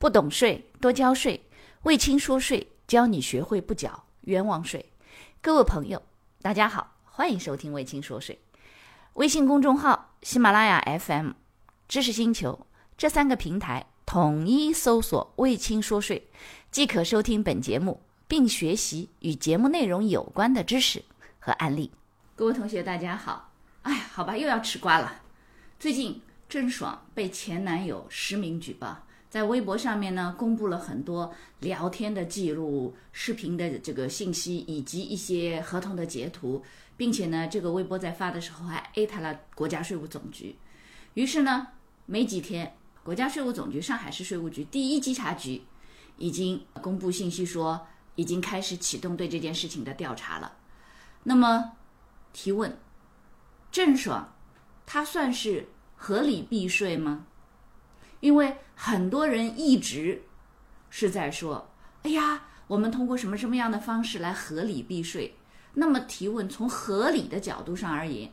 不懂税，多交税。魏青说税，教你学会不缴冤枉税。各位朋友，大家好，欢迎收听魏青说税。微信公众号、喜马拉雅 FM、知识星球这三个平台统一搜索“魏青说税”，即可收听本节目，并学习与节目内容有关的知识和案例。各位同学，大家好。哎，好吧，又要吃瓜了。最近郑爽被前男友实名举报，在微博上面呢，公布了很多聊天的记录、视频的这个信息，以及一些合同的截图，并且呢，这个微博在发的时候还艾特了国家税务总局。于是呢，没几天，国家税务总局上海市税务局第一稽查局已经公布信息说，已经开始启动对这件事情的调查了。那么，提问：郑爽。他算是合理避税吗？因为很多人一直是在说：“哎呀，我们通过什么什么样的方式来合理避税？”那么提问：从合理的角度上而言，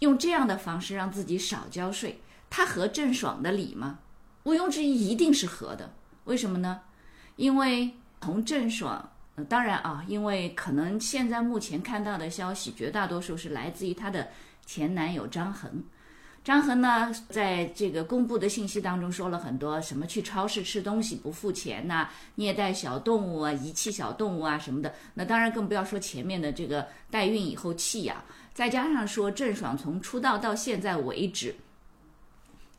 用这样的方式让自己少交税，他合郑爽的理吗？毋庸置疑，一定是合的。为什么呢？因为从郑爽，当然啊，因为可能现在目前看到的消息，绝大多数是来自于她的。前男友张恒，张恒呢，在这个公布的信息当中说了很多什么去超市吃东西不付钱呐，虐待小动物啊，遗弃小动物啊什么的。那当然更不要说前面的这个代孕以后弃养，再加上说郑爽从出道到现在为止。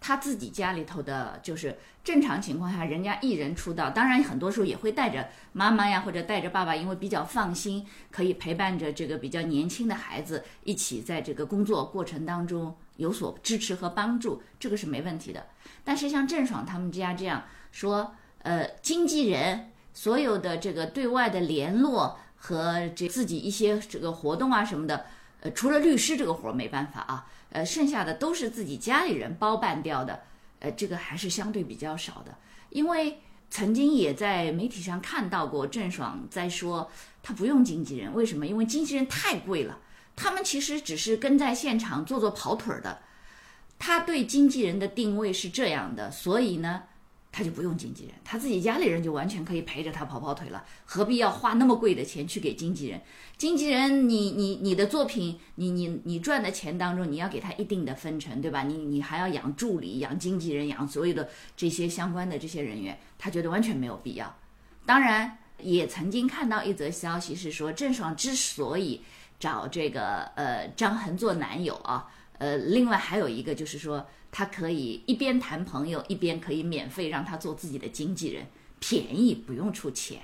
他自己家里头的，就是正常情况下，人家艺人出道，当然很多时候也会带着妈妈呀，或者带着爸爸，因为比较放心，可以陪伴着这个比较年轻的孩子一起在这个工作过程当中有所支持和帮助，这个是没问题的。但是像郑爽他们家这样说，呃，经纪人所有的这个对外的联络和这自己一些这个活动啊什么的，呃，除了律师这个活没办法啊。呃，剩下的都是自己家里人包办掉的，呃，这个还是相对比较少的。因为曾经也在媒体上看到过郑爽在说，他不用经纪人，为什么？因为经纪人太贵了，他们其实只是跟在现场做做跑腿的。他对经纪人的定位是这样的，所以呢。他就不用经纪人，他自己家里人就完全可以陪着他跑跑腿了，何必要花那么贵的钱去给经纪人？经纪人，你你你的作品，你你你赚的钱当中，你要给他一定的分成，对吧？你你还要养助理、养经纪人、养所有的这些相关的这些人员，他觉得完全没有必要。当然，也曾经看到一则消息是说，郑爽之所以找这个呃张恒做男友啊，呃，另外还有一个就是说。他可以一边谈朋友，一边可以免费让他做自己的经纪人，便宜不用出钱，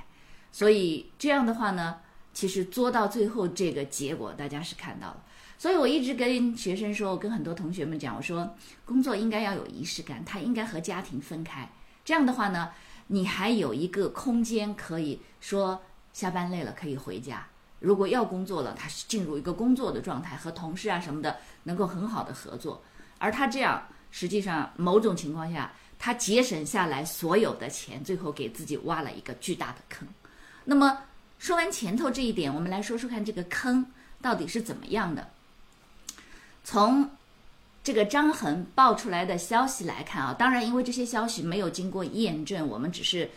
所以这样的话呢，其实做到最后这个结果大家是看到了。所以我一直跟学生说，我跟很多同学们讲，我说工作应该要有仪式感，它应该和家庭分开。这样的话呢，你还有一个空间可以说下班累了可以回家。如果要工作了，他是进入一个工作的状态，和同事啊什么的能够很好的合作，而他这样。实际上，某种情况下，他节省下来所有的钱，最后给自己挖了一个巨大的坑。那么，说完前头这一点，我们来说说看这个坑到底是怎么样的。从这个张恒爆出来的消息来看啊，当然，因为这些消息没有经过验证，我们只是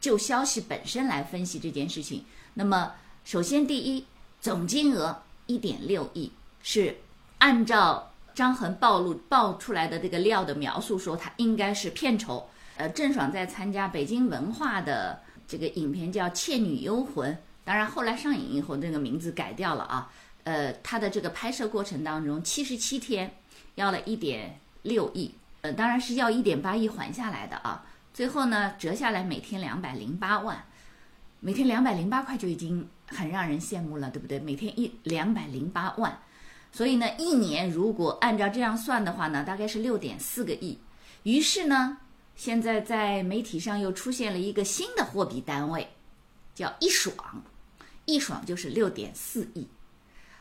就消息本身来分析这件事情。那么，首先第一，总金额一点六亿是按照。张恒暴露爆出来的这个料的描述说，他应该是片酬。呃，郑爽在参加北京文化的这个影片叫《倩女幽魂》，当然后来上映以后这个名字改掉了啊。呃，他的这个拍摄过程当中，七十七天要了一点六亿，呃，当然是要一点八亿还下来的啊。最后呢，折下来每天两百零八万，每天两百零八块就已经很让人羡慕了，对不对？每天一两百零八万。所以呢，一年如果按照这样算的话呢，大概是六点四个亿。于是呢，现在在媒体上又出现了一个新的货币单位，叫一爽，一爽就是六点四亿。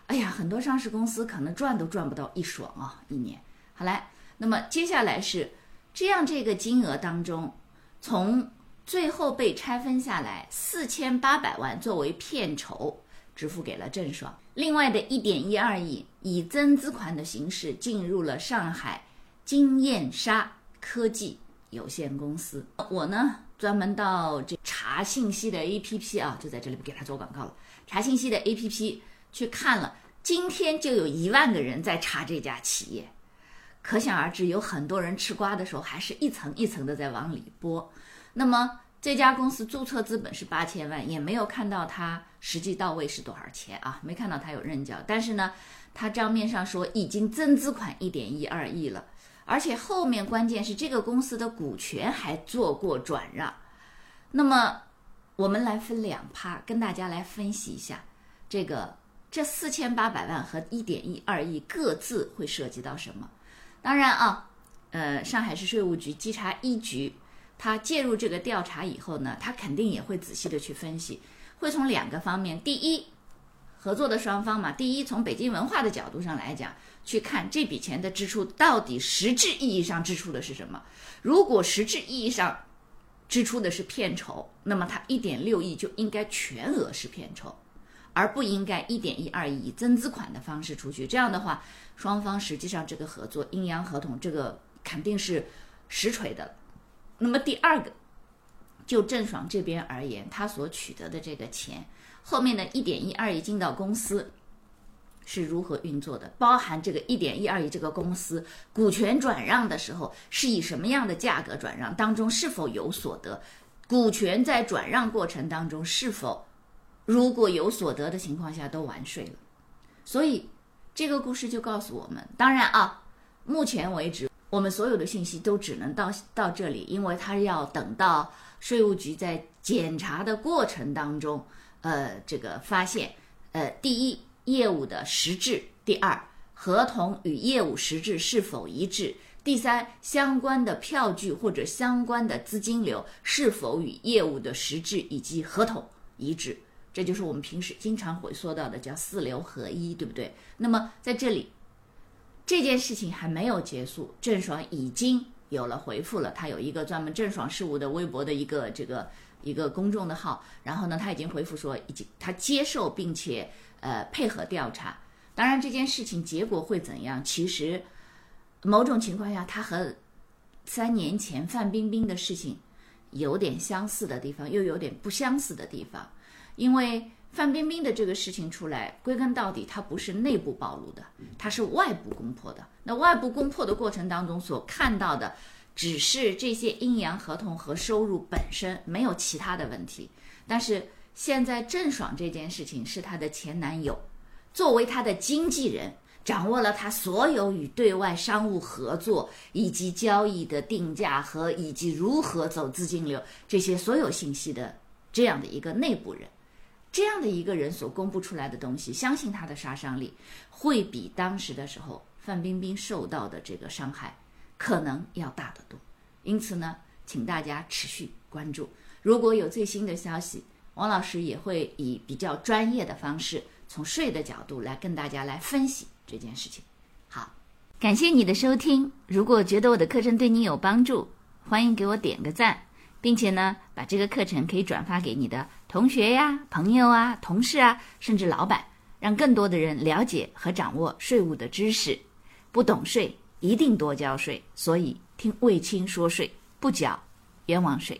哎呀，很多上市公司可能赚都赚不到一爽啊，一年。好来，那么接下来是这样，这个金额当中，从最后被拆分下来四千八百万作为片酬。支付给了郑爽，另外的一点一二亿以增资款的形式进入了上海金燕莎科技有限公司。我呢，专门到这查信息的 APP 啊，就在这里不给他做广告了。查信息的 APP 去看了，今天就有一万个人在查这家企业，可想而知，有很多人吃瓜的时候还是一层一层的在往里拨。那么这家公司注册资本是八千万，也没有看到它实际到位是多少钱啊，没看到它有认缴。但是呢，它账面上说已经增资款一点一二亿了。而且后面关键是这个公司的股权还做过转让，那么我们来分两趴跟大家来分析一下，这个这四千八百万和一点一二亿各自会涉及到什么？当然啊，呃，上海市税务局稽查一局，他介入这个调查以后呢，他肯定也会仔细的去分析，会从两个方面，第一，合作的双方嘛，第一从北京文化的角度上来讲。去看这笔钱的支出到底实质意义上支出的是什么？如果实质意义上支出的是片酬，那么它一点六亿就应该全额是片酬，而不应该一点一二亿以增资款的方式出去。这样的话，双方实际上这个合作阴阳合同，这个肯定是实锤的。那么第二个，就郑爽这边而言，他所取得的这个钱，后面的一点一二亿进到公司。是如何运作的？包含这个一点一二亿这个公司股权转让的时候，是以什么样的价格转让？当中是否有所得？股权在转让过程当中是否如果有所得的情况下都完税了？所以这个故事就告诉我们，当然啊，目前为止我们所有的信息都只能到到这里，因为他要等到税务局在检查的过程当中，呃，这个发现，呃，第一。业务的实质，第二，合同与业务实质是否一致？第三，相关的票据或者相关的资金流是否与业务的实质以及合同一致？这就是我们平时经常会说到的叫四流合一，对不对？那么在这里，这件事情还没有结束，郑爽已经有了回复了，他有一个专门郑爽事务的微博的一个这个一个公众的号，然后呢，他已经回复说，已经他接受并且。呃，配合调查，当然这件事情结果会怎样？其实，某种情况下，它和三年前范冰冰的事情有点相似的地方，又有点不相似的地方。因为范冰冰的这个事情出来，归根到底，它不是内部暴露的，它是外部攻破的。那外部攻破的过程当中所看到的，只是这些阴阳合同和收入本身，没有其他的问题。但是。现在郑爽这件事情是她的前男友，作为她的经纪人，掌握了她所有与对外商务合作以及交易的定价和以及如何走资金流这些所有信息的这样的一个内部人，这样的一个人所公布出来的东西，相信他的杀伤力会比当时的时候范冰冰受到的这个伤害可能要大得多。因此呢，请大家持续关注，如果有最新的消息。王老师也会以比较专业的方式，从税的角度来跟大家来分析这件事情。好，感谢你的收听。如果觉得我的课程对你有帮助，欢迎给我点个赞，并且呢，把这个课程可以转发给你的同学呀、朋友啊、同事啊，甚至老板，让更多的人了解和掌握税务的知识。不懂税，一定多交税。所以听卫青说税，不缴冤枉税。